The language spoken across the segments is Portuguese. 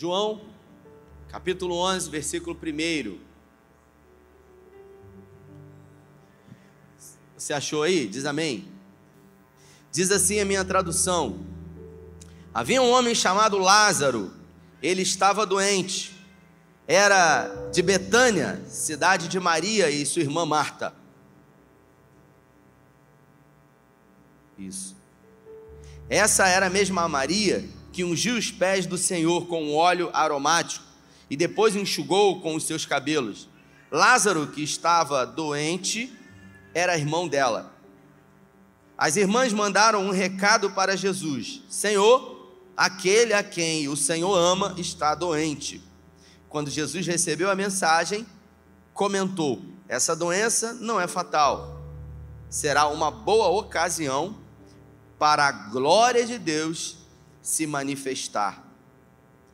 João, capítulo 11, versículo 1. Você achou aí? Diz amém. Diz assim a minha tradução: Havia um homem chamado Lázaro, ele estava doente, era de Betânia, cidade de Maria e sua irmã Marta. Isso. Essa era a mesma Maria que ungiu os pés do Senhor com óleo aromático e depois enxugou com os seus cabelos. Lázaro, que estava doente, era irmão dela. As irmãs mandaram um recado para Jesus: Senhor, aquele a quem o Senhor ama está doente. Quando Jesus recebeu a mensagem, comentou: Essa doença não é fatal, será uma boa ocasião para a glória de Deus se manifestar.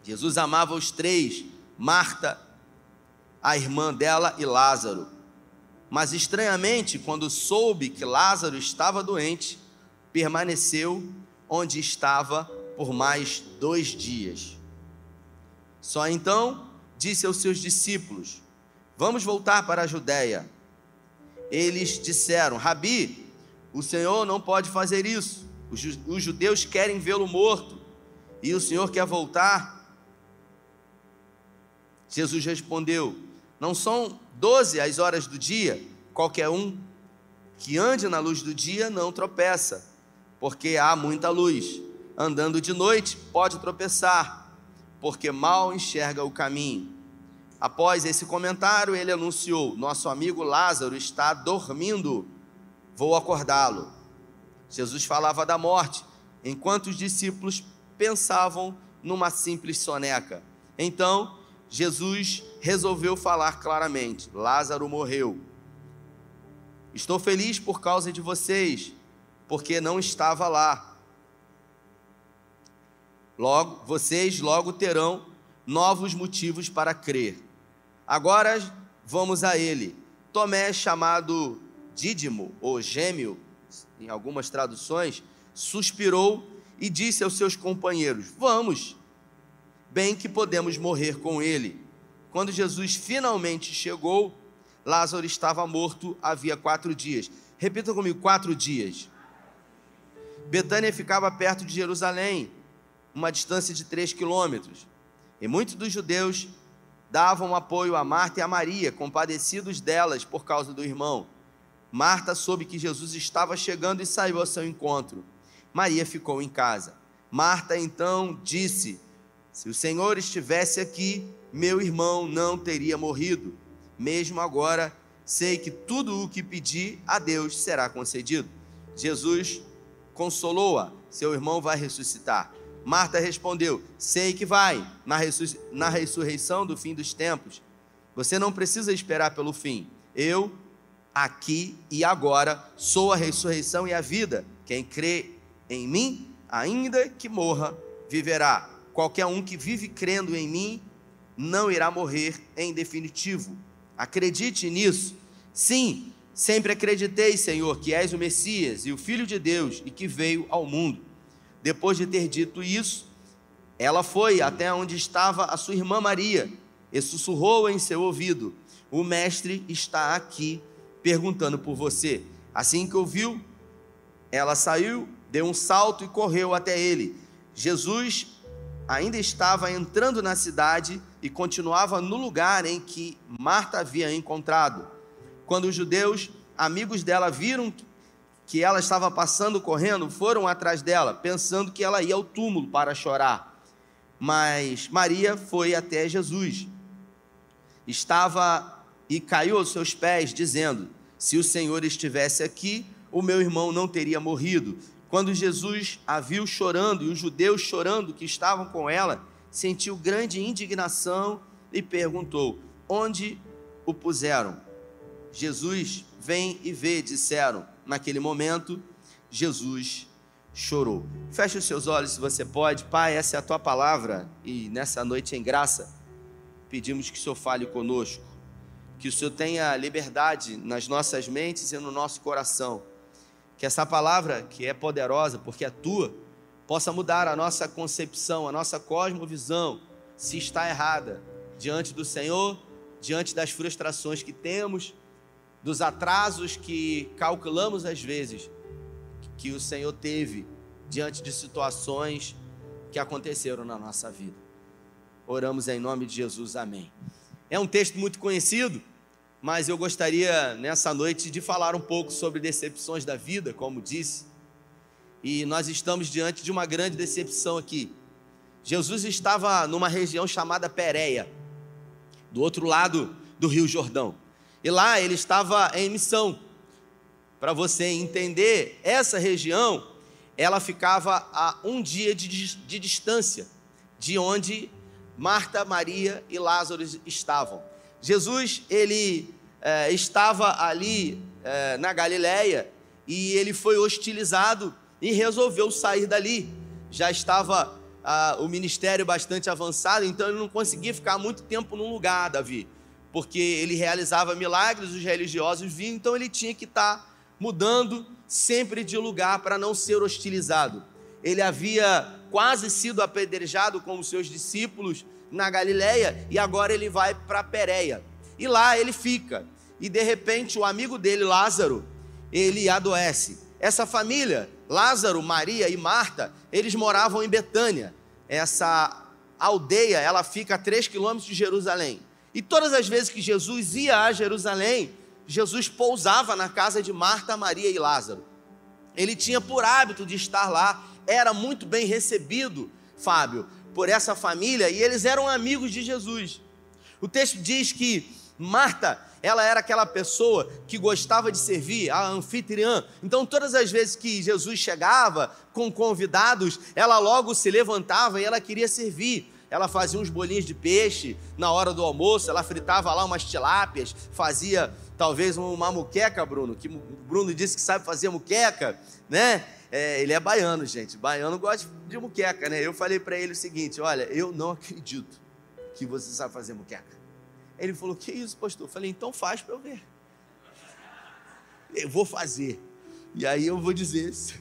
Jesus amava os três: Marta, a irmã dela e Lázaro. Mas estranhamente, quando soube que Lázaro estava doente, permaneceu onde estava por mais dois dias. Só então disse aos seus discípulos: Vamos voltar para a Judéia. Eles disseram: Rabi, o Senhor não pode fazer isso. Os judeus querem vê-lo morto e o Senhor quer voltar? Jesus respondeu: Não são doze as horas do dia, qualquer um que ande na luz do dia não tropeça, porque há muita luz. Andando de noite pode tropeçar, porque mal enxerga o caminho. Após esse comentário, ele anunciou: Nosso amigo Lázaro está dormindo, vou acordá-lo. Jesus falava da morte, enquanto os discípulos pensavam numa simples soneca. Então, Jesus resolveu falar claramente: Lázaro morreu. Estou feliz por causa de vocês, porque não estava lá. Logo, vocês logo terão novos motivos para crer. Agora vamos a ele. Tomé, chamado Dídimo ou Gêmeo, em algumas traduções, suspirou e disse aos seus companheiros: Vamos, bem que podemos morrer com ele. Quando Jesus finalmente chegou, Lázaro estava morto havia quatro dias. Repita comigo: quatro dias. Betânia ficava perto de Jerusalém, uma distância de três quilômetros. E muitos dos judeus davam apoio a Marta e a Maria, compadecidos delas por causa do irmão. Marta soube que Jesus estava chegando e saiu ao seu encontro. Maria ficou em casa. Marta então disse: Se o Senhor estivesse aqui, meu irmão não teria morrido. Mesmo agora, sei que tudo o que pedi a Deus será concedido. Jesus consolou-a: Seu irmão vai ressuscitar. Marta respondeu: Sei que vai, na, na ressurreição do fim dos tempos. Você não precisa esperar pelo fim. Eu, aqui e agora, sou a ressurreição e a vida. Quem crê em mim, ainda que morra, viverá. Qualquer um que vive crendo em mim não irá morrer em definitivo. Acredite nisso. Sim, sempre acreditei, Senhor, que és o Messias e o Filho de Deus e que veio ao mundo. Depois de ter dito isso, ela foi até onde estava a sua irmã Maria e sussurrou em seu ouvido: O Mestre está aqui perguntando por você. Assim que ouviu, ela saiu deu um salto e correu até ele. Jesus ainda estava entrando na cidade e continuava no lugar em que Marta havia encontrado. Quando os judeus, amigos dela, viram que ela estava passando correndo, foram atrás dela, pensando que ela ia ao túmulo para chorar. Mas Maria foi até Jesus. Estava e caiu aos seus pés, dizendo: Se o Senhor estivesse aqui, o meu irmão não teria morrido. Quando Jesus a viu chorando e os judeus chorando que estavam com ela, sentiu grande indignação e perguntou: Onde o puseram? Jesus, vem e vê, disseram. Naquele momento, Jesus chorou. Feche os seus olhos se você pode. Pai, essa é a tua palavra e nessa noite em graça, pedimos que o Senhor fale conosco, que o Senhor tenha liberdade nas nossas mentes e no nosso coração que essa palavra, que é poderosa, porque é tua, possa mudar a nossa concepção, a nossa cosmovisão, se está errada diante do Senhor, diante das frustrações que temos, dos atrasos que calculamos às vezes que o Senhor teve diante de situações que aconteceram na nossa vida. Oramos em nome de Jesus, amém. É um texto muito conhecido, mas eu gostaria nessa noite de falar um pouco sobre decepções da vida, como disse. E nós estamos diante de uma grande decepção aqui. Jesus estava numa região chamada Pérea, do outro lado do Rio Jordão. E lá ele estava em missão. Para você entender, essa região, ela ficava a um dia de, de distância de onde Marta, Maria e Lázaro estavam. Jesus, ele é, estava ali é, na Galiléia e ele foi hostilizado e resolveu sair dali. Já estava o ministério bastante avançado, então ele não conseguia ficar muito tempo num lugar, Davi, porque ele realizava milagres, os religiosos vinham, então ele tinha que estar mudando sempre de lugar para não ser hostilizado. Ele havia quase sido apedrejado com os seus discípulos na Galiléia e agora ele vai para Pérea. E lá ele fica. E de repente o amigo dele, Lázaro, ele adoece. Essa família Lázaro, Maria e Marta, eles moravam em Betânia. Essa aldeia, ela fica a três quilômetros de Jerusalém. E todas as vezes que Jesus ia a Jerusalém, Jesus pousava na casa de Marta, Maria e Lázaro. Ele tinha por hábito de estar lá, era muito bem recebido, Fábio, por essa família e eles eram amigos de Jesus. O texto diz que Marta ela era aquela pessoa que gostava de servir, a anfitriã. Então, todas as vezes que Jesus chegava com convidados, ela logo se levantava e ela queria servir. Ela fazia uns bolinhos de peixe na hora do almoço, ela fritava lá umas tilápias, fazia talvez uma muqueca, Bruno, que Bruno disse que sabe fazer muqueca, né? É, ele é baiano, gente. Baiano gosta de muqueca, né? Eu falei para ele o seguinte: olha, eu não acredito que você sabe fazer muqueca. Ele falou: Que isso, pastor? Eu falei: Então faz para eu ver. Eu vou fazer. E aí eu vou dizer isso.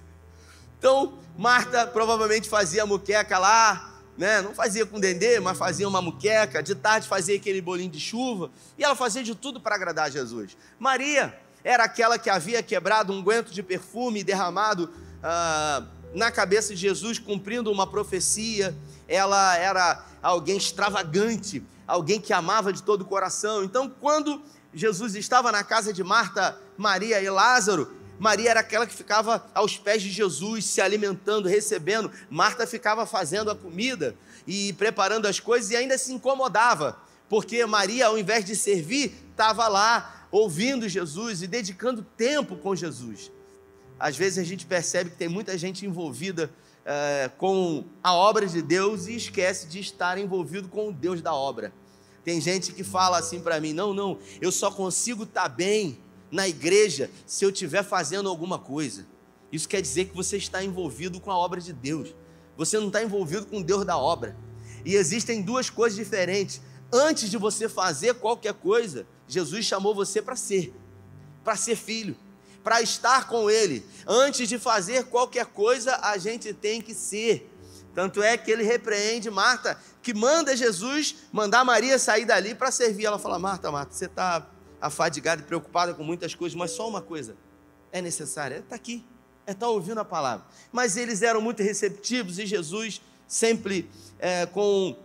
Então, Marta provavelmente fazia muqueca lá, né? Não fazia com dendê, mas fazia uma muqueca. De tarde fazia aquele bolinho de chuva. E ela fazia de tudo para agradar Jesus. Maria era aquela que havia quebrado um guento de perfume derramado ah, na cabeça de Jesus, cumprindo uma profecia. Ela era alguém extravagante, alguém que amava de todo o coração. Então, quando Jesus estava na casa de Marta, Maria e Lázaro, Maria era aquela que ficava aos pés de Jesus, se alimentando, recebendo. Marta ficava fazendo a comida e preparando as coisas e ainda se incomodava, porque Maria, ao invés de servir, estava lá ouvindo Jesus e dedicando tempo com Jesus. Às vezes a gente percebe que tem muita gente envolvida é, com a obra de Deus e esquece de estar envolvido com o Deus da obra. Tem gente que fala assim para mim: não, não, eu só consigo estar tá bem na igreja se eu estiver fazendo alguma coisa. Isso quer dizer que você está envolvido com a obra de Deus. Você não está envolvido com o Deus da obra. E existem duas coisas diferentes. Antes de você fazer qualquer coisa, Jesus chamou você para ser, para ser filho para estar com Ele. Antes de fazer qualquer coisa, a gente tem que ser. Tanto é que ele repreende Marta, que manda Jesus mandar Maria sair dali para servir. Ela fala: Marta, Marta, você está afadigada e preocupada com muitas coisas, mas só uma coisa é necessária: é estar tá aqui, é estar tá ouvindo a palavra. Mas eles eram muito receptivos e Jesus sempre é, com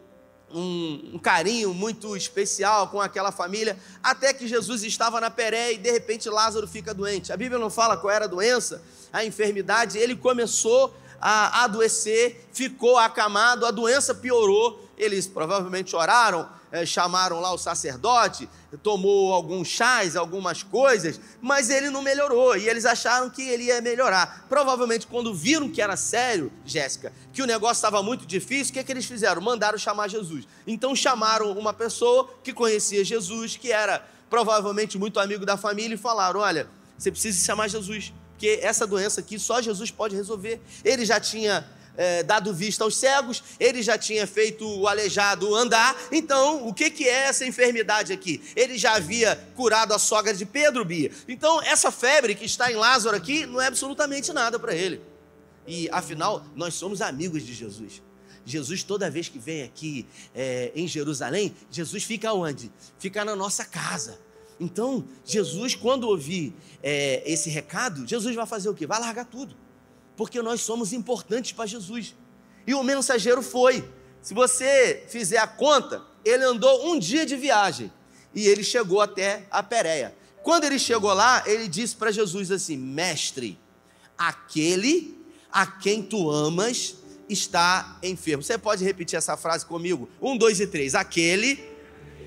um, um, carinho muito especial com aquela família, até que Jesus estava na Peré e de repente Lázaro fica doente. A Bíblia não fala qual era a doença, a enfermidade, ele começou a adoecer, ficou acamado, a doença piorou. Eles provavelmente oraram, é, chamaram lá o sacerdote, tomou alguns chás, algumas coisas, mas ele não melhorou e eles acharam que ele ia melhorar. Provavelmente, quando viram que era sério, Jéssica, que o negócio estava muito difícil, o que, é que eles fizeram? Mandaram chamar Jesus. Então, chamaram uma pessoa que conhecia Jesus, que era provavelmente muito amigo da família, e falaram: Olha, você precisa chamar Jesus, porque essa doença aqui só Jesus pode resolver. Ele já tinha é, dado vista aos cegos, ele já tinha feito o aleijado andar. Então, o que, que é essa enfermidade aqui? Ele já havia curado a sogra de Pedro, Bia. Então, essa febre que está em Lázaro aqui não é absolutamente nada para ele. E afinal, nós somos amigos de Jesus. Jesus, toda vez que vem aqui é, em Jerusalém, Jesus fica onde? Fica na nossa casa. Então, Jesus, quando ouvir é, esse recado, Jesus vai fazer o quê? Vai largar tudo. Porque nós somos importantes para Jesus. E o mensageiro foi. Se você fizer a conta, ele andou um dia de viagem e ele chegou até a Pérea. Quando ele chegou lá, ele disse para Jesus assim: Mestre, aquele a quem tu amas está enfermo. Você pode repetir essa frase comigo? Um, dois e três. Aquele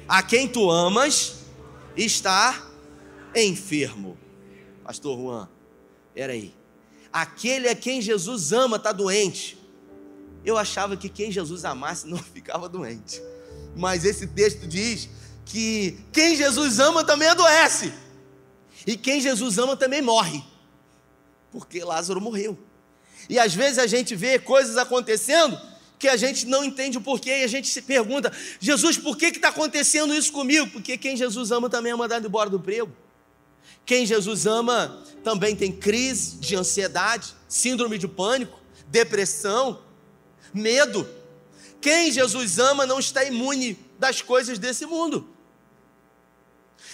a quem tu amas está enfermo. Pastor Juan, peraí. Aquele a quem Jesus ama está doente. Eu achava que quem Jesus amasse não ficava doente. Mas esse texto diz que quem Jesus ama também adoece. E quem Jesus ama também morre. Porque Lázaro morreu. E às vezes a gente vê coisas acontecendo que a gente não entende o porquê e a gente se pergunta: Jesus, por que está acontecendo isso comigo? Porque quem Jesus ama também é mandado embora do emprego. Quem Jesus ama também tem crise de ansiedade, síndrome de pânico, depressão, medo. Quem Jesus ama não está imune das coisas desse mundo.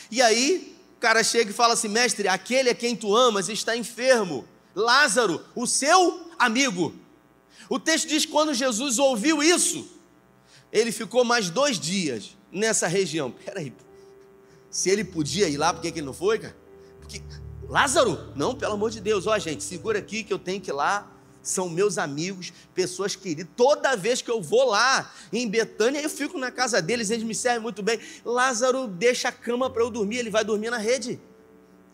E aí, o cara chega e fala assim: mestre, aquele a quem tu amas está enfermo. Lázaro, o seu amigo. O texto diz que quando Jesus ouviu isso, ele ficou mais dois dias nessa região. Peraí, se ele podia ir lá, por que, que ele não foi, cara? Porque Lázaro, não, pelo amor de Deus, ó gente, segura aqui que eu tenho que ir lá são meus amigos, pessoas queridas. Toda vez que eu vou lá em Betânia, eu fico na casa deles, eles me servem muito bem. Lázaro deixa a cama para eu dormir, ele vai dormir na rede.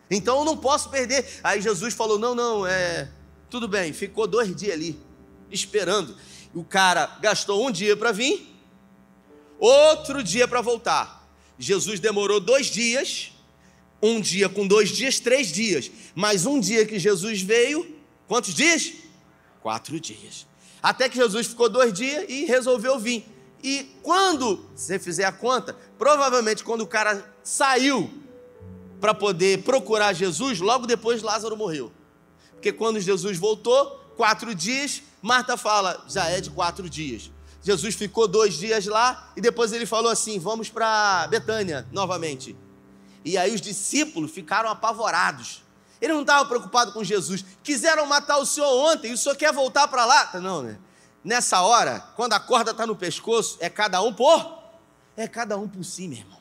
Então eu não posso perder. Aí Jesus falou: não, não, é. Tudo bem, ficou dois dias ali, esperando. O cara gastou um dia para vir, outro dia para voltar. Jesus demorou dois dias, um dia com dois dias, três dias. Mas um dia que Jesus veio, quantos dias? Quatro dias. Até que Jesus ficou dois dias e resolveu vir. E quando você fizer a conta, provavelmente quando o cara saiu para poder procurar Jesus, logo depois Lázaro morreu. Porque quando Jesus voltou, quatro dias, Marta fala, já é de quatro dias. Jesus ficou dois dias lá e depois ele falou assim: vamos para Betânia novamente. E aí os discípulos ficaram apavorados. Ele não estava preocupado com Jesus. Quiseram matar o senhor ontem e o senhor quer voltar para lá? Não, né? Nessa hora, quando a corda está no pescoço, é cada um por? É cada um por si, meu irmão.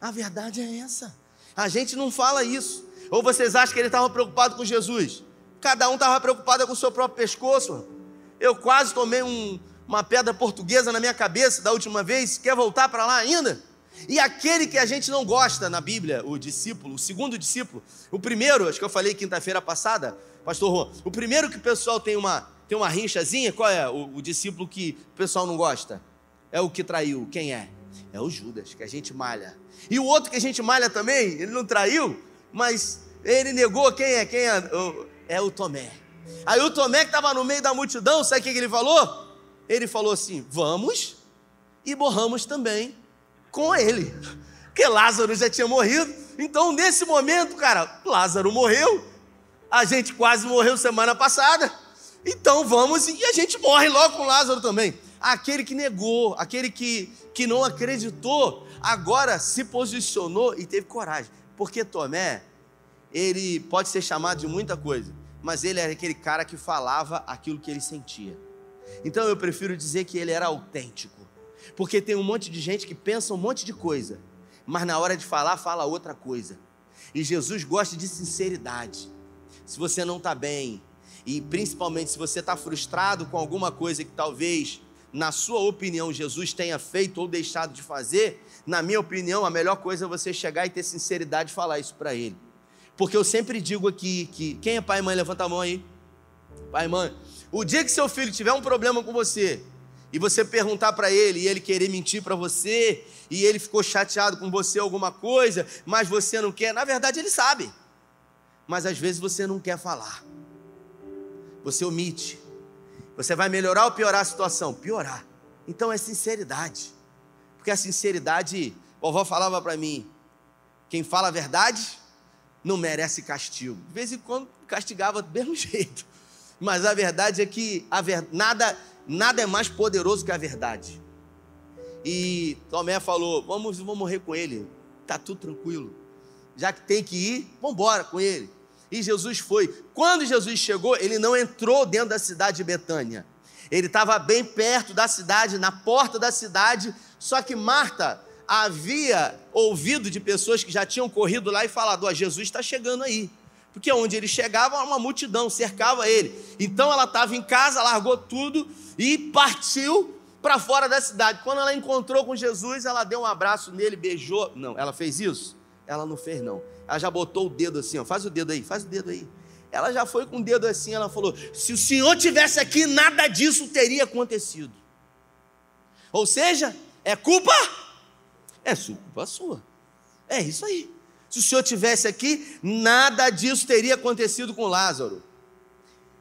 A verdade é essa. A gente não fala isso. Ou vocês acham que ele estava preocupado com Jesus? Cada um estava preocupado com o seu próprio pescoço. Eu quase tomei um, uma pedra portuguesa na minha cabeça da última vez. Quer voltar para lá ainda? E aquele que a gente não gosta na Bíblia, o discípulo, o segundo discípulo, o primeiro, acho que eu falei quinta-feira passada, pastor Juan, o primeiro que o pessoal tem uma, tem uma rinchazinha, qual é o, o discípulo que o pessoal não gosta? É o que traiu, quem é? É o Judas, que a gente malha. E o outro que a gente malha também, ele não traiu, mas ele negou, quem é? Quem é? É o Tomé. Aí o Tomé que estava no meio da multidão, sabe o que ele falou? Ele falou assim: vamos e borramos também com ele. Porque Lázaro já tinha morrido. Então, nesse momento, cara, Lázaro morreu. A gente quase morreu semana passada. Então vamos e a gente morre logo com Lázaro também. Aquele que negou, aquele que, que não acreditou, agora se posicionou e teve coragem. Porque Tomé, ele pode ser chamado de muita coisa, mas ele era aquele cara que falava aquilo que ele sentia. Então eu prefiro dizer que ele era autêntico. Porque tem um monte de gente que pensa um monte de coisa, mas na hora de falar, fala outra coisa. E Jesus gosta de sinceridade. Se você não está bem, e principalmente se você está frustrado com alguma coisa que talvez, na sua opinião, Jesus tenha feito ou deixado de fazer, na minha opinião, a melhor coisa é você chegar e ter sinceridade e falar isso para ele. Porque eu sempre digo aqui que quem é pai e mãe, levanta a mão aí. Pai e mãe, o dia que seu filho tiver um problema com você, e você perguntar para ele e ele querer mentir para você, e ele ficou chateado com você alguma coisa, mas você não quer, na verdade ele sabe. Mas às vezes você não quer falar. Você omite. Você vai melhorar ou piorar a situação? Piorar. Então é sinceridade. Porque a sinceridade, vovó falava para mim, quem fala a verdade não merece castigo. De vez em quando castigava do mesmo jeito. Mas a verdade é que a ver... nada nada é mais poderoso que a verdade. E Tomé falou: vamos, vamos morrer com ele, tá tudo tranquilo. Já que tem que ir, vamos embora com ele. E Jesus foi. Quando Jesus chegou, ele não entrou dentro da cidade de Betânia. Ele estava bem perto da cidade, na porta da cidade. Só que Marta havia ouvido de pessoas que já tinham corrido lá e falado: Ó, Jesus está chegando aí. Porque onde ele chegava, uma multidão cercava ele. Então ela estava em casa, largou tudo e partiu para fora da cidade. Quando ela encontrou com Jesus, ela deu um abraço nele, beijou. Não, ela fez isso? Ela não fez, não. Ela já botou o dedo assim, ó, faz o dedo aí, faz o dedo aí. Ela já foi com o dedo assim, ela falou: se o senhor tivesse aqui, nada disso teria acontecido. Ou seja, é culpa é culpa sua. É isso aí. Se o senhor tivesse aqui, nada disso teria acontecido com Lázaro.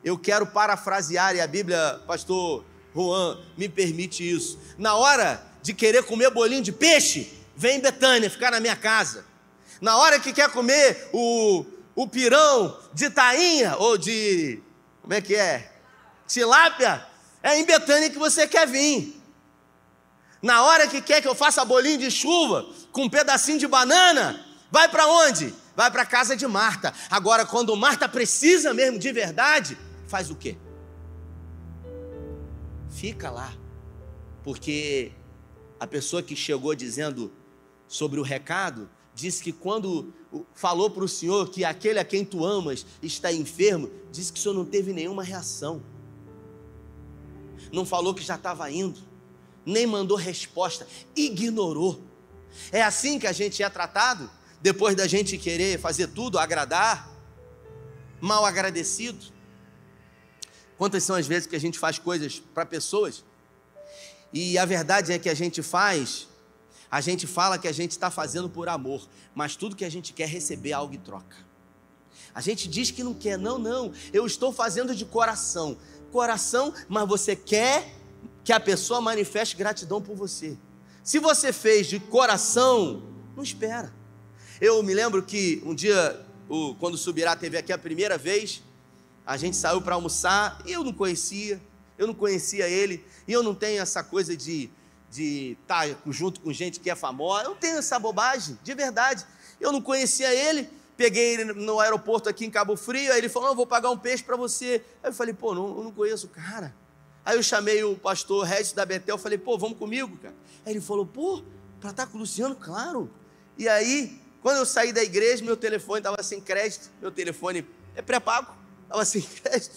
Eu quero parafrasear, e a Bíblia, pastor Juan, me permite isso. Na hora de querer comer bolinho de peixe, vem em Betânia, ficar na minha casa. Na hora que quer comer o, o pirão de tainha, ou de. Como é que é? Tilápia, é em Betânia que você quer vir. Na hora que quer que eu faça bolinho de chuva com um pedacinho de banana, vai para onde? Vai para a casa de Marta. Agora, quando Marta precisa mesmo de verdade, faz o quê? Fica lá. Porque a pessoa que chegou dizendo sobre o recado, disse que quando falou para o Senhor que aquele a quem tu amas está enfermo, disse que o Senhor não teve nenhuma reação. Não falou que já estava indo nem mandou resposta, ignorou. É assim que a gente é tratado? Depois da gente querer fazer tudo, agradar, mal agradecido? Quantas são as vezes que a gente faz coisas para pessoas e a verdade é que a gente faz, a gente fala que a gente está fazendo por amor, mas tudo que a gente quer receber algo em troca. A gente diz que não quer, não, não, eu estou fazendo de coração. Coração, mas você quer que a pessoa manifeste gratidão por você. Se você fez de coração, não espera. Eu me lembro que um dia, quando o Subirá teve aqui a primeira vez, a gente saiu para almoçar e eu não conhecia, eu não conhecia ele, e eu não tenho essa coisa de de estar tá junto com gente que é famosa, eu não tenho essa bobagem, de verdade. Eu não conhecia ele, peguei ele no aeroporto aqui em Cabo Frio, aí ele falou: "Não, vou pagar um peixe para você". Aí eu falei: "Pô, não, eu não conheço o cara". Aí eu chamei o pastor Regis da Betel, falei, pô, vamos comigo, cara. Aí ele falou, pô, para estar tá com o Luciano, claro. E aí, quando eu saí da igreja, meu telefone estava sem crédito, meu telefone é pré-pago, estava sem crédito.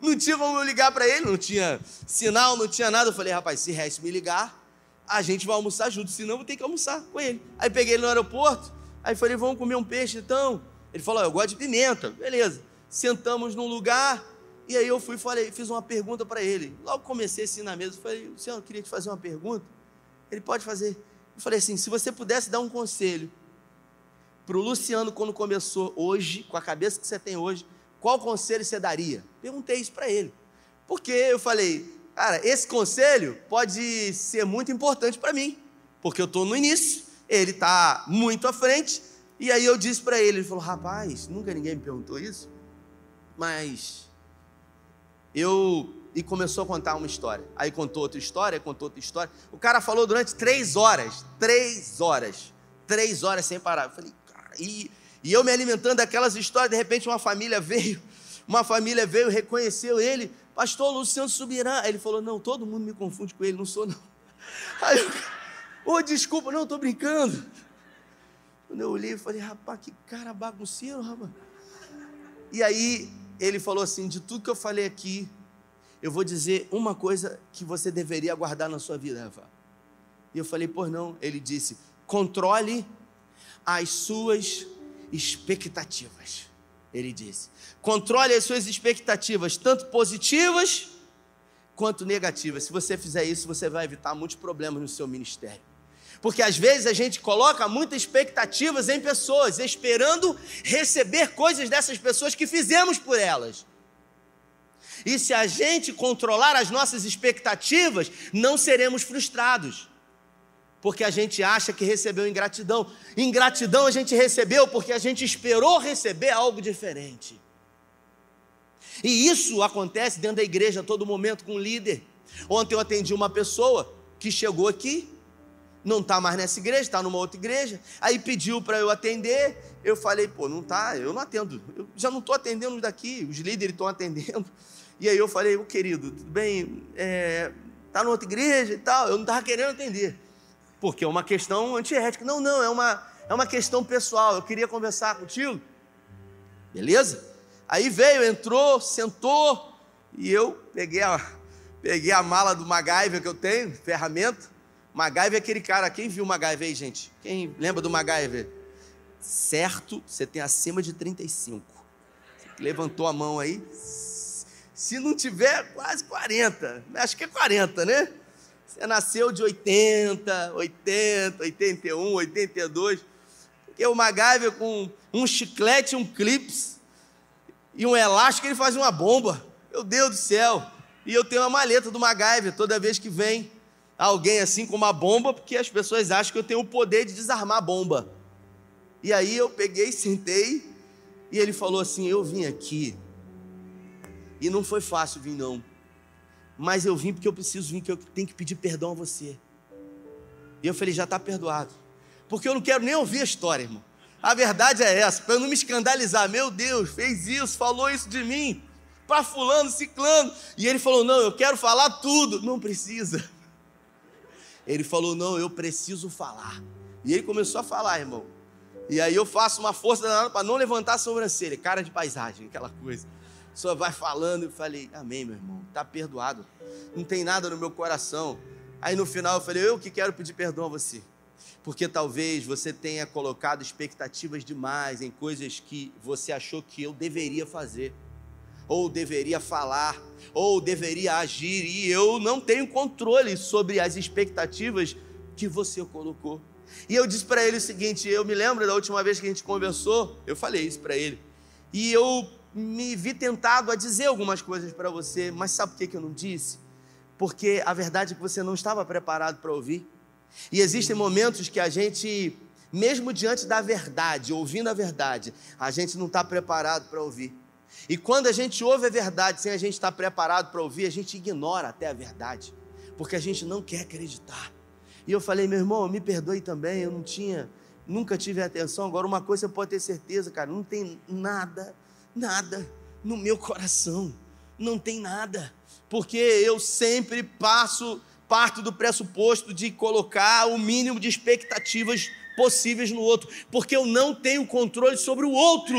Não tinha como eu ligar para ele, não tinha sinal, não tinha nada. Eu falei, rapaz, se Regis me ligar, a gente vai almoçar junto, senão eu vou ter que almoçar com ele. Aí peguei ele no aeroporto, aí falei, vamos comer um peixe então. Ele falou, eu gosto de pimenta, beleza. Sentamos num lugar, e aí eu fui falei, fiz uma pergunta para ele. Logo comecei assim na mesa, falei, Luciano, eu queria te fazer uma pergunta. Ele pode fazer. Eu falei assim, se você pudesse dar um conselho para o Luciano quando começou hoje, com a cabeça que você tem hoje, qual conselho você daria? Perguntei isso para ele. Porque eu falei, cara, esse conselho pode ser muito importante para mim, porque eu estou no início, ele está muito à frente, e aí eu disse para ele, ele falou, rapaz, nunca ninguém me perguntou isso, mas eu e começou a contar uma história. Aí contou outra história, contou outra história. O cara falou durante três horas, três horas, três horas sem parar. Eu falei, e, e eu me alimentando daquelas histórias, de repente uma família veio, uma família veio, reconheceu ele, pastor Luciano Subirá. Aí ele falou, não, todo mundo me confunde com ele, não sou não. Aí eu, oh, desculpa, não, estou brincando. Quando eu olhei, eu falei, rapaz, que cara bagunceiro, rapaz. E aí ele falou assim: de tudo que eu falei aqui, eu vou dizer uma coisa que você deveria guardar na sua vida, Rafa. E eu falei: pois não. Ele disse: controle as suas expectativas. Ele disse: controle as suas expectativas, tanto positivas quanto negativas. Se você fizer isso, você vai evitar muitos problemas no seu ministério. Porque às vezes a gente coloca muitas expectativas em pessoas, esperando receber coisas dessas pessoas que fizemos por elas. E se a gente controlar as nossas expectativas, não seremos frustrados. Porque a gente acha que recebeu ingratidão. Ingratidão a gente recebeu porque a gente esperou receber algo diferente. E isso acontece dentro da igreja a todo momento com o líder. Ontem eu atendi uma pessoa que chegou aqui, não está mais nessa igreja, está numa outra igreja. Aí pediu para eu atender. Eu falei, pô, não tá, eu não atendo. Eu já não estou atendendo daqui, os líderes estão atendendo. E aí eu falei, o querido, tudo bem, é, tá numa outra igreja e tal. Eu não estava querendo atender, porque é uma questão antiética. Não, não, é uma, é uma questão pessoal. Eu queria conversar contigo. Beleza? Aí veio, entrou, sentou, e eu peguei a, peguei a mala do MacGyver que eu tenho, ferramenta. MacGyver é aquele cara, quem viu o MacGyver aí, gente? Quem lembra do MacGyver? Certo, você tem acima de 35. Você levantou a mão aí. Se não tiver, quase 40. Acho que é 40, né? Você nasceu de 80, 80, 81, 82. Porque o MacGyver com um chiclete, um clips e um elástico, ele faz uma bomba. Meu Deus do céu. E eu tenho uma maleta do MacGyver toda vez que vem alguém assim com uma bomba, porque as pessoas acham que eu tenho o poder de desarmar a bomba. E aí eu peguei, sentei, e ele falou assim: Eu vim aqui, e não foi fácil vir, não. Mas eu vim porque eu preciso vir, que eu tenho que pedir perdão a você. E eu falei: Já está perdoado. Porque eu não quero nem ouvir a história, irmão. A verdade é essa, para eu não me escandalizar. Meu Deus, fez isso, falou isso de mim para fulano, ciclano. E ele falou: Não, eu quero falar tudo. Não precisa. Ele falou: Não, eu preciso falar. E ele começou a falar, irmão. E aí eu faço uma força para não levantar a sobrancelha, cara de paisagem, aquela coisa. Senhor vai falando, eu falei: Amém, meu irmão, está perdoado. Não tem nada no meu coração. Aí no final eu falei: Eu que quero pedir perdão a você. Porque talvez você tenha colocado expectativas demais em coisas que você achou que eu deveria fazer ou deveria falar, ou deveria agir, e eu não tenho controle sobre as expectativas que você colocou. E eu disse para ele o seguinte: eu me lembro da última vez que a gente conversou, eu falei isso para ele, e eu me vi tentado a dizer algumas coisas para você, mas sabe por que, que eu não disse? Porque a verdade é que você não estava preparado para ouvir. E existem momentos que a gente, mesmo diante da verdade, ouvindo a verdade, a gente não está preparado para ouvir. E quando a gente ouve a verdade sem a gente estar preparado para ouvir, a gente ignora até a verdade, porque a gente não quer acreditar. E eu falei, meu irmão, me perdoe também, eu não tinha, nunca tive atenção. Agora, uma coisa você pode ter certeza, cara, não tem nada, nada no meu coração, não tem nada, porque eu sempre passo, parto do pressuposto de colocar o mínimo de expectativas possíveis no outro, porque eu não tenho controle sobre o outro.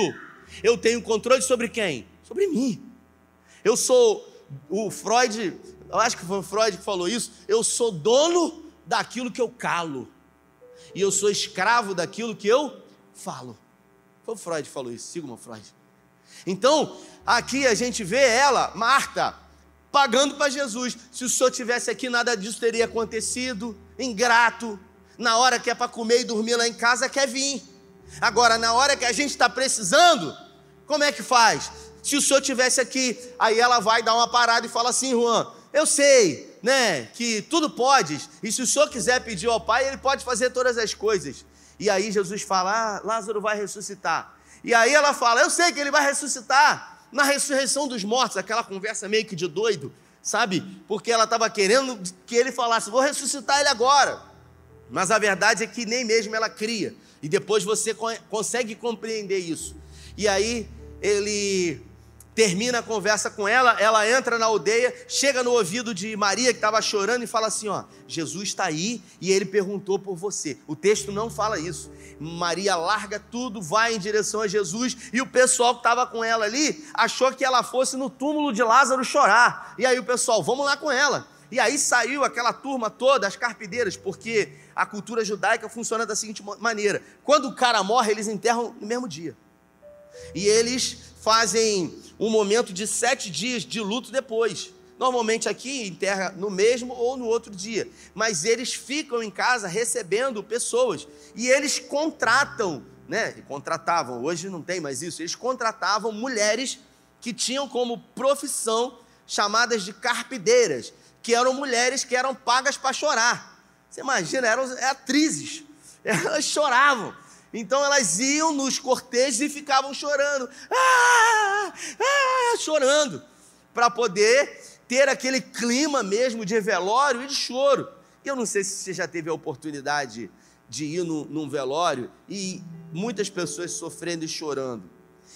Eu tenho controle sobre quem? Sobre mim. Eu sou o Freud, eu acho que foi o Freud que falou isso. Eu sou dono daquilo que eu calo. E eu sou escravo daquilo que eu falo. Foi o Freud que falou isso, Sigmund Freud. Então, aqui a gente vê ela, Marta, pagando para Jesus. Se o senhor tivesse aqui, nada disso teria acontecido. Ingrato. Na hora que é para comer e dormir lá em casa, quer vir. Agora, na hora que a gente está precisando, como é que faz? Se o senhor tivesse aqui, aí ela vai dar uma parada e fala assim, Juan, eu sei, né, que tudo podes, e se o senhor quiser pedir ao Pai, ele pode fazer todas as coisas. E aí Jesus fala, ah, Lázaro vai ressuscitar. E aí ela fala, eu sei que ele vai ressuscitar na ressurreição dos mortos, aquela conversa meio que de doido, sabe? Porque ela estava querendo que ele falasse, vou ressuscitar ele agora. Mas a verdade é que nem mesmo ela cria. E depois você consegue compreender isso. E aí ele termina a conversa com ela, ela entra na aldeia, chega no ouvido de Maria que estava chorando e fala assim: ó, Jesus está aí e ele perguntou por você. O texto não fala isso. Maria larga tudo, vai em direção a Jesus e o pessoal que estava com ela ali achou que ela fosse no túmulo de Lázaro chorar. E aí o pessoal, vamos lá com ela. E aí saiu aquela turma toda, as carpideiras, porque a cultura judaica funciona da seguinte maneira: quando o cara morre, eles enterram no mesmo dia. E eles fazem um momento de sete dias de luto depois. Normalmente aqui enterra no mesmo ou no outro dia, mas eles ficam em casa recebendo pessoas e eles contratam, né? Contratavam, hoje não tem mais isso, eles contratavam mulheres que tinham como profissão chamadas de carpideiras, que eram mulheres que eram pagas para chorar. Você imagina, eram atrizes, elas choravam. Então elas iam nos cortejos e ficavam chorando, ah, ah, chorando, para poder ter aquele clima mesmo de velório e de choro. Eu não sei se você já teve a oportunidade de ir no, num velório e muitas pessoas sofrendo e chorando.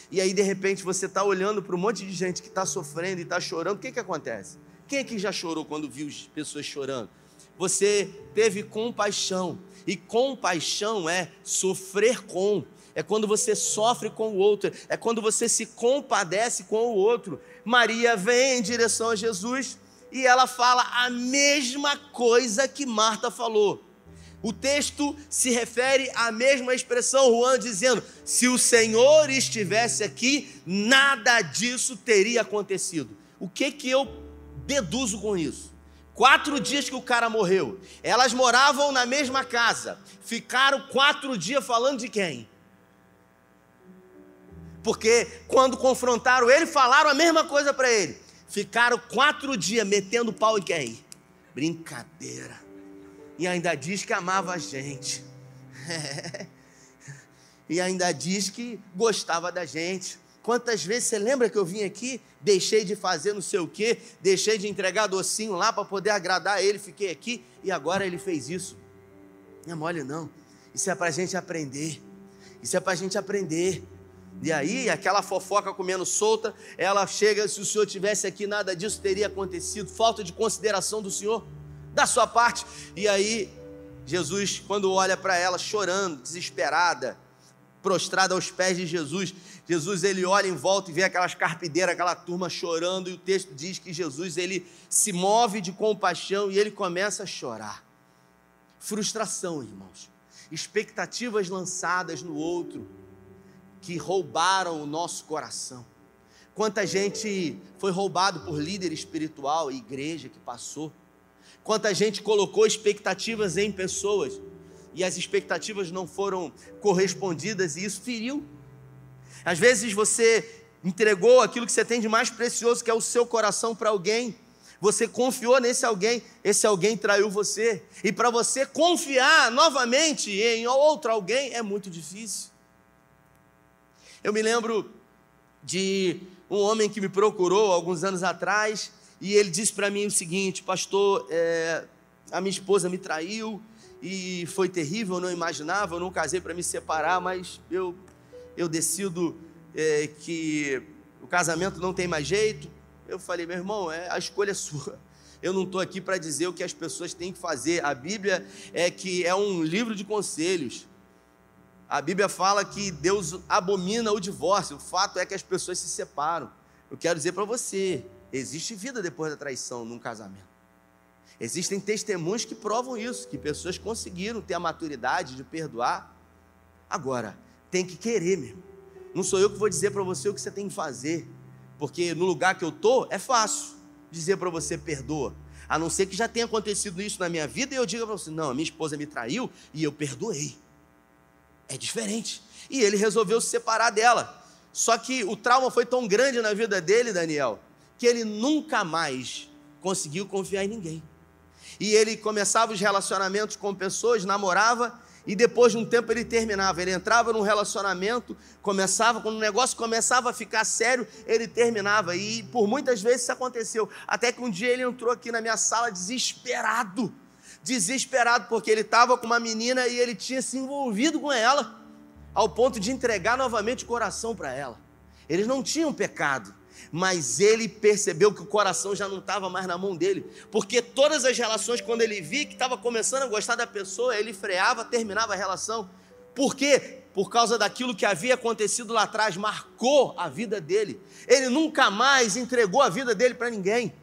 E aí, de repente, você está olhando para um monte de gente que está sofrendo e está chorando. O que, que acontece? Quem aqui já chorou quando viu pessoas chorando? Você teve compaixão. E compaixão é sofrer com. É quando você sofre com o outro. É quando você se compadece com o outro. Maria vem em direção a Jesus e ela fala a mesma coisa que Marta falou. O texto se refere à mesma expressão, Juan dizendo: se o Senhor estivesse aqui, nada disso teria acontecido. O que que eu deduzo com isso? Quatro dias que o cara morreu, elas moravam na mesma casa, ficaram quatro dias falando de quem? Porque quando confrontaram ele, falaram a mesma coisa para ele. Ficaram quatro dias metendo pau em quem? Brincadeira e ainda diz que amava a gente. E ainda diz que gostava da gente. Quantas vezes você lembra que eu vim aqui, deixei de fazer não sei o quê, deixei de entregar docinho lá para poder agradar ele, fiquei aqui e agora ele fez isso. Não é mole não. Isso é para a gente aprender. Isso é para a gente aprender. E aí, aquela fofoca comendo solta, ela chega, se o senhor tivesse aqui, nada disso teria acontecido. Falta de consideração do senhor da sua parte. E aí, Jesus, quando olha para ela chorando, desesperada, prostrada aos pés de Jesus, Jesus ele olha em volta e vê aquelas carpideiras, aquela turma chorando, e o texto diz que Jesus ele se move de compaixão e ele começa a chorar. Frustração, irmãos. Expectativas lançadas no outro que roubaram o nosso coração. Quanta gente foi roubado por líder espiritual e igreja que passou Quanta gente colocou expectativas em pessoas e as expectativas não foram correspondidas e isso feriu. Às vezes você entregou aquilo que você tem de mais precioso, que é o seu coração, para alguém. Você confiou nesse alguém, esse alguém traiu você. E para você confiar novamente em outro alguém é muito difícil. Eu me lembro de um homem que me procurou alguns anos atrás e ele disse para mim o seguinte: Pastor, é, a minha esposa me traiu e foi terrível, eu não imaginava, eu não casei para me separar, mas eu, eu decido é, que o casamento não tem mais jeito. Eu falei, meu irmão, é, a escolha é sua. Eu não estou aqui para dizer o que as pessoas têm que fazer. A Bíblia é que é um livro de conselhos. A Bíblia fala que Deus abomina o divórcio. O fato é que as pessoas se separam. Eu quero dizer para você, Existe vida depois da traição num casamento. Existem testemunhos que provam isso, que pessoas conseguiram ter a maturidade de perdoar. Agora, tem que querer mesmo. Não sou eu que vou dizer para você o que você tem que fazer, porque no lugar que eu tô é fácil dizer para você perdoa. A não ser que já tenha acontecido isso na minha vida e eu diga para você: não, a minha esposa me traiu e eu perdoei. É diferente. E ele resolveu se separar dela. Só que o trauma foi tão grande na vida dele, Daniel, que ele nunca mais conseguiu confiar em ninguém. E ele começava os relacionamentos com pessoas, namorava, e depois de um tempo ele terminava. Ele entrava num relacionamento, começava, quando o negócio começava a ficar sério, ele terminava. E por muitas vezes isso aconteceu. Até que um dia ele entrou aqui na minha sala desesperado. Desesperado, porque ele estava com uma menina e ele tinha se envolvido com ela, ao ponto de entregar novamente o coração para ela. Eles não tinham pecado, mas ele percebeu que o coração já não estava mais na mão dele, porque todas as relações, quando ele via que estava começando a gostar da pessoa, ele freava, terminava a relação. Por quê? Por causa daquilo que havia acontecido lá atrás, marcou a vida dele. Ele nunca mais entregou a vida dele para ninguém.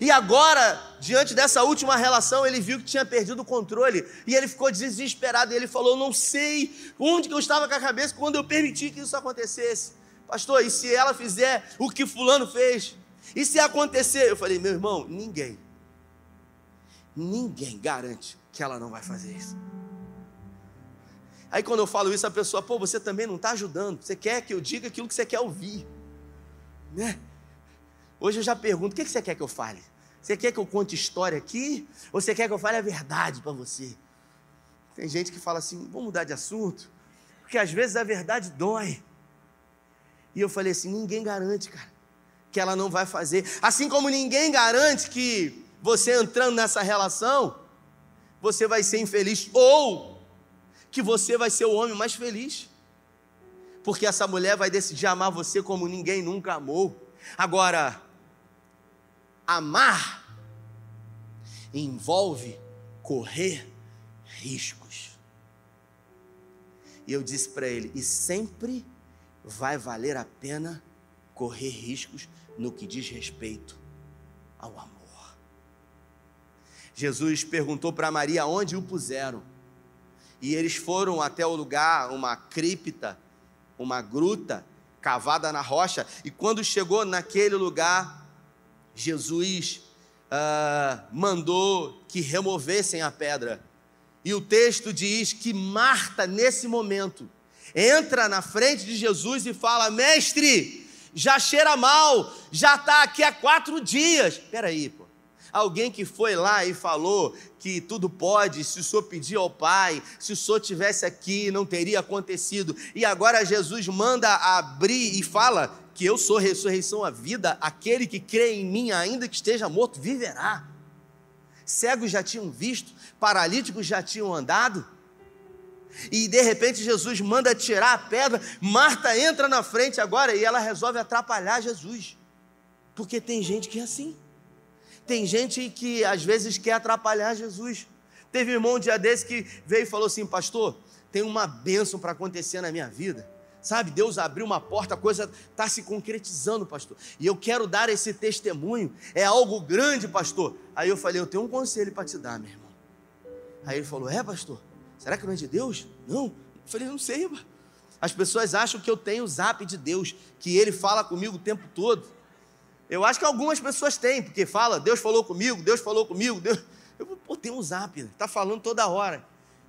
E agora, diante dessa última relação, ele viu que tinha perdido o controle e ele ficou desesperado. E ele falou: Não sei onde que eu estava com a cabeça quando eu permiti que isso acontecesse. Pastor, e se ela fizer o que Fulano fez? E se acontecer? Eu falei, meu irmão, ninguém, ninguém garante que ela não vai fazer isso. Aí quando eu falo isso, a pessoa, pô, você também não está ajudando. Você quer que eu diga aquilo que você quer ouvir. Né? Hoje eu já pergunto: o que você quer que eu fale? Você quer que eu conte história aqui? Ou você quer que eu fale a verdade para você? Tem gente que fala assim: vamos mudar de assunto, porque às vezes a verdade dói. E eu falei assim: ninguém garante, cara. que ela não vai fazer. Assim como ninguém garante que você entrando nessa relação, você vai ser infeliz ou que você vai ser o homem mais feliz. Porque essa mulher vai decidir amar você como ninguém nunca amou. Agora, amar envolve correr riscos. E eu disse para ele: e sempre vai valer a pena correr riscos no que diz respeito ao amor. Jesus perguntou para Maria onde o puseram. E eles foram até o lugar, uma cripta, uma gruta cavada na rocha. E quando chegou naquele lugar, Jesus uh, mandou que removessem a pedra. E o texto diz que Marta, nesse momento, entra na frente de Jesus e fala: Mestre, já cheira mal, já está aqui há quatro dias. Espera aí, pô. Alguém que foi lá e falou que tudo pode, se o senhor pedir ao Pai, se o senhor tivesse aqui, não teria acontecido. E agora Jesus manda abrir e fala que eu sou ressurreição à vida, aquele que crê em mim, ainda que esteja morto, viverá. Cegos já tinham visto, paralíticos já tinham andado. E de repente Jesus manda tirar a pedra, Marta entra na frente agora e ela resolve atrapalhar Jesus. Porque tem gente que é assim. Tem gente que às vezes quer atrapalhar Jesus. Teve um irmão um dia desse que veio e falou assim: Pastor, tem uma bênção para acontecer na minha vida. Sabe, Deus abriu uma porta, a coisa está se concretizando, pastor. E eu quero dar esse testemunho. É algo grande, pastor. Aí eu falei: Eu tenho um conselho para te dar, meu irmão. Aí ele falou: É, pastor? Será que não é de Deus? Não. Eu falei: Não sei, irmão. As pessoas acham que eu tenho o zap de Deus, que ele fala comigo o tempo todo. Eu acho que algumas pessoas têm, porque fala, Deus falou comigo, Deus falou comigo, Deus. Eu pô, tem um zap, está falando toda hora.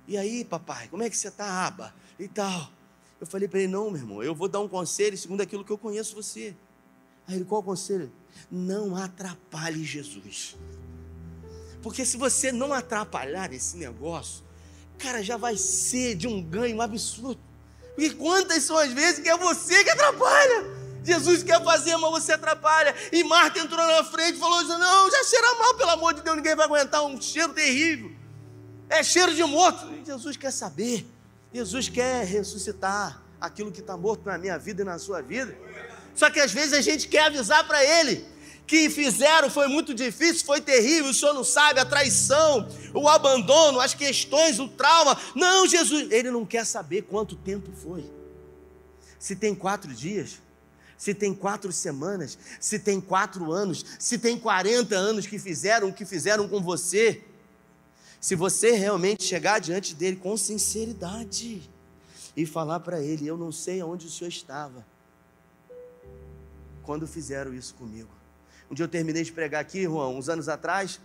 E aí, papai, como é que você está, aba? E tal. Eu falei para ele, não, meu irmão, eu vou dar um conselho segundo aquilo que eu conheço você. Aí ele, qual o conselho? Não atrapalhe Jesus. Porque se você não atrapalhar esse negócio, cara, já vai ser de um ganho absurdo. Porque quantas são as vezes que é você que atrapalha? Jesus quer fazer, mas você atrapalha. E Marta entrou na frente e falou: Não, já cheira mal, pelo amor de Deus, ninguém vai aguentar um cheiro terrível. É cheiro de morto. E Jesus quer saber. Jesus quer ressuscitar aquilo que está morto na minha vida e na sua vida. Só que às vezes a gente quer avisar para ele que fizeram foi muito difícil, foi terrível, o senhor não sabe, a traição, o abandono, as questões, o trauma. Não, Jesus, ele não quer saber quanto tempo foi. Se tem quatro dias, se tem quatro semanas, se tem quatro anos, se tem 40 anos que fizeram o que fizeram com você. Se você realmente chegar diante dele com sinceridade e falar para ele: Eu não sei aonde o senhor estava quando fizeram isso comigo. Um dia eu terminei de pregar aqui, Juan, uns anos atrás.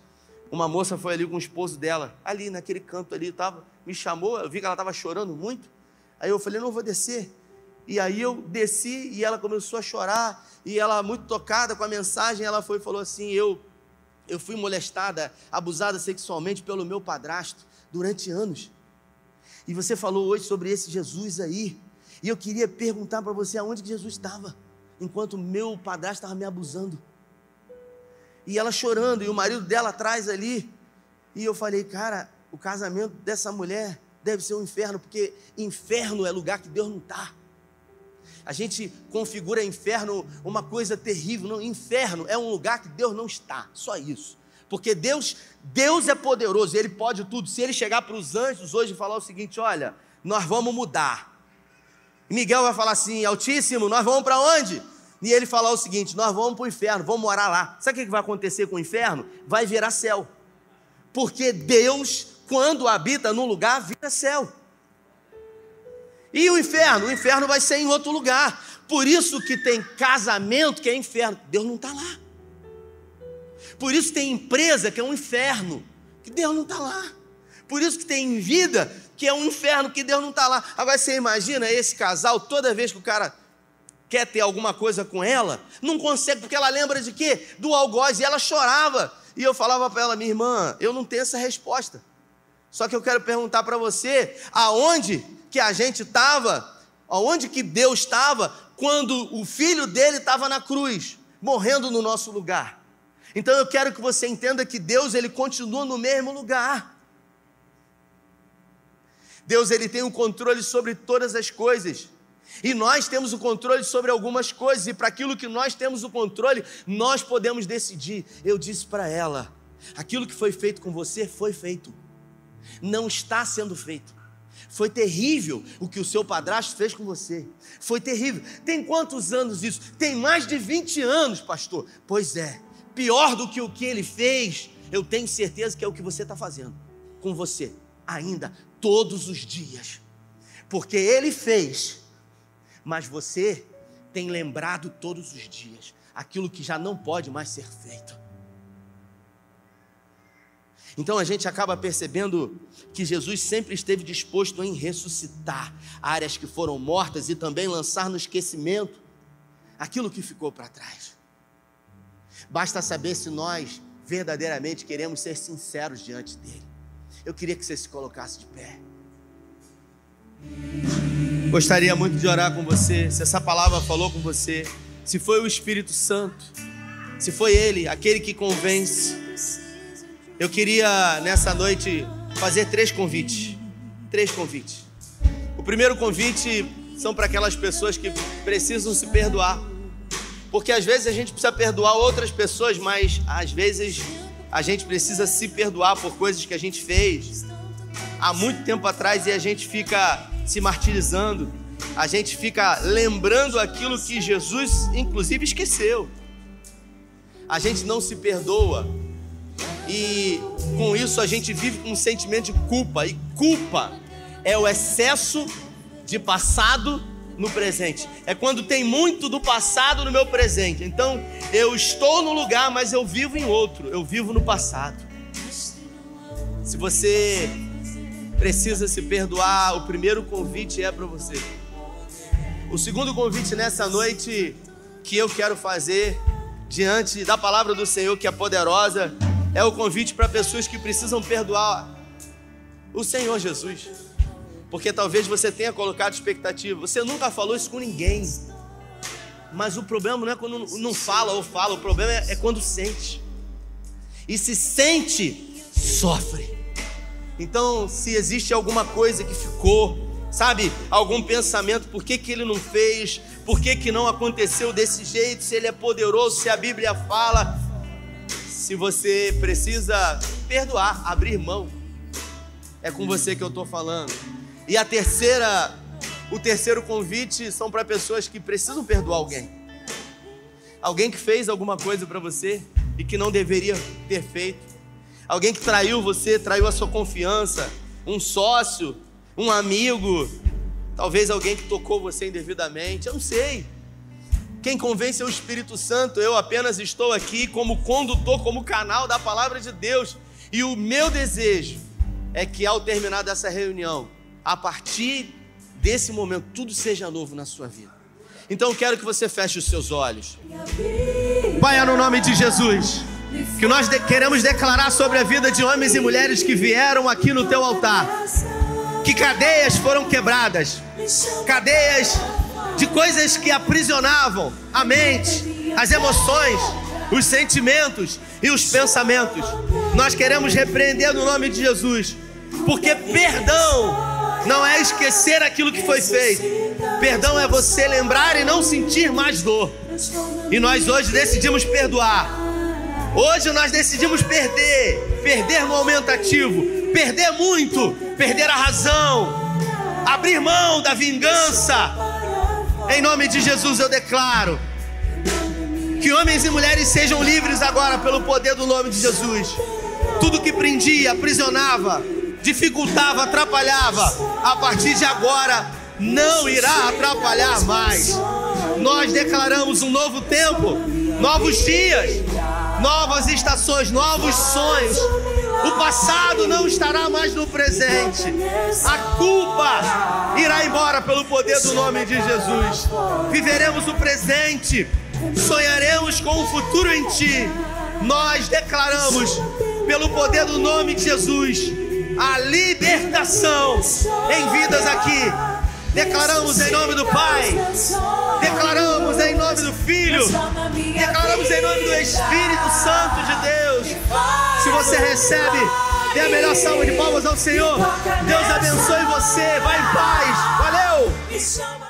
Uma moça foi ali com o esposo dela, ali naquele canto ali, tava, me chamou, eu vi que ela estava chorando muito. Aí eu falei: Não vou descer. E aí eu desci e ela começou a chorar, e ela muito tocada com a mensagem, ela foi e falou assim: "Eu eu fui molestada, abusada sexualmente pelo meu padrasto durante anos. E você falou hoje sobre esse Jesus aí. E eu queria perguntar para você aonde que Jesus estava enquanto meu padrasto estava me abusando. E ela chorando, e o marido dela atrás ali. E eu falei, cara, o casamento dessa mulher deve ser um inferno, porque inferno é lugar que Deus não está. A gente configura inferno uma coisa terrível. Não, inferno é um lugar que Deus não está, só isso. Porque Deus, Deus é poderoso, Ele pode tudo. Se Ele chegar para os anjos hoje e falar o seguinte: olha, nós vamos mudar. Miguel vai falar assim: Altíssimo, nós vamos para onde? E ele falar o seguinte: nós vamos para o inferno, vamos morar lá. Sabe o que vai acontecer com o inferno? Vai virar céu. Porque Deus, quando habita num lugar, vira céu. E o inferno? O inferno vai ser em outro lugar. Por isso que tem casamento que é inferno. Deus não está lá. Por isso tem empresa que é um inferno, que Deus não está lá. Por isso que tem vida que é um inferno, que Deus não está lá. Agora você imagina esse casal, toda vez que o cara quer ter alguma coisa com ela, não consegue, porque ela lembra de quê? Do algoz, e ela chorava. E eu falava para ela, minha irmã, eu não tenho essa resposta. Só que eu quero perguntar para você, aonde que a gente estava, aonde que Deus estava quando o filho dele estava na cruz. morrendo no nosso lugar. Então eu quero que você entenda que Deus ele continua no mesmo lugar. Deus ele tem o um controle sobre todas as coisas. E nós temos o controle sobre algumas coisas, e para aquilo que nós temos o controle, nós podemos decidir. Eu disse para ela: aquilo que foi feito com você foi feito, não está sendo feito. Foi terrível o que o seu padrasto fez com você. Foi terrível. Tem quantos anos isso? Tem mais de 20 anos, pastor. Pois é. Pior do que o que ele fez, eu tenho certeza que é o que você está fazendo com você, ainda todos os dias. Porque ele fez, mas você tem lembrado todos os dias aquilo que já não pode mais ser feito. Então a gente acaba percebendo que Jesus sempre esteve disposto em ressuscitar áreas que foram mortas e também lançar no esquecimento aquilo que ficou para trás. Basta saber se nós verdadeiramente queremos ser sinceros diante dele. Eu queria que você se colocasse de pé. Gostaria muito de orar com você, se essa palavra falou com você, se foi o Espírito Santo, se foi ele, aquele que convence eu queria nessa noite fazer três convites. Três convites. O primeiro convite são para aquelas pessoas que precisam se perdoar. Porque às vezes a gente precisa perdoar outras pessoas, mas às vezes a gente precisa se perdoar por coisas que a gente fez há muito tempo atrás e a gente fica se martirizando, a gente fica lembrando aquilo que Jesus, inclusive, esqueceu. A gente não se perdoa e com isso a gente vive com um sentimento de culpa. E culpa é o excesso de passado no presente. É quando tem muito do passado no meu presente. Então eu estou no lugar, mas eu vivo em outro. Eu vivo no passado. Se você precisa se perdoar, o primeiro convite é para você. O segundo convite nessa noite que eu quero fazer diante da palavra do Senhor que é poderosa é o convite para pessoas que precisam perdoar o Senhor Jesus. Porque talvez você tenha colocado expectativa. Você nunca falou isso com ninguém. Mas o problema não é quando não fala ou fala, o problema é, é quando sente. E se sente, sofre. Então, se existe alguma coisa que ficou, sabe, algum pensamento, por que, que ele não fez, por que, que não aconteceu desse jeito, se ele é poderoso, se a Bíblia fala, se você precisa perdoar, abrir mão, é com você que eu estou falando. E a terceira, o terceiro convite são para pessoas que precisam perdoar alguém. Alguém que fez alguma coisa para você e que não deveria ter feito. Alguém que traiu você, traiu a sua confiança, um sócio, um amigo, talvez alguém que tocou você indevidamente, eu não sei. Quem convence é o Espírito Santo. Eu apenas estou aqui como condutor, como canal da palavra de Deus. E o meu desejo é que ao terminar dessa reunião, a partir desse momento, tudo seja novo na sua vida. Então eu quero que você feche os seus olhos. Pai, no nome de Jesus, que nós de queremos declarar sobre a vida de homens e mulheres que vieram aqui no teu altar, que cadeias foram quebradas, cadeias de coisas que aprisionavam a mente, as emoções, os sentimentos e os pensamentos. Nós queremos repreender no nome de Jesus, porque perdão não é esquecer aquilo que foi feito, perdão é você lembrar e não sentir mais dor. E nós hoje decidimos perdoar. Hoje nós decidimos perder, perder no aumentativo, perder muito, perder a razão, abrir mão da vingança, em nome de Jesus eu declaro que homens e mulheres sejam livres agora pelo poder do nome de Jesus. Tudo que prendia, aprisionava, dificultava, atrapalhava, a partir de agora não irá atrapalhar mais. Nós declaramos um novo tempo, novos dias, novas estações, novos sonhos o passado não estará mais no presente. A culpa irá embora pelo poder do nome de Jesus. Viveremos o presente. Sonharemos com o futuro em Ti. Nós declaramos, pelo poder do nome de Jesus, a libertação em vidas aqui. Declaramos em nome do Pai. Declaramos em nome do Filho. Declaramos em nome do Espírito Santo de Deus. Se você recebe, dê a melhor salva de palmas ao Senhor. Deus abençoe você. Vai em paz. Valeu.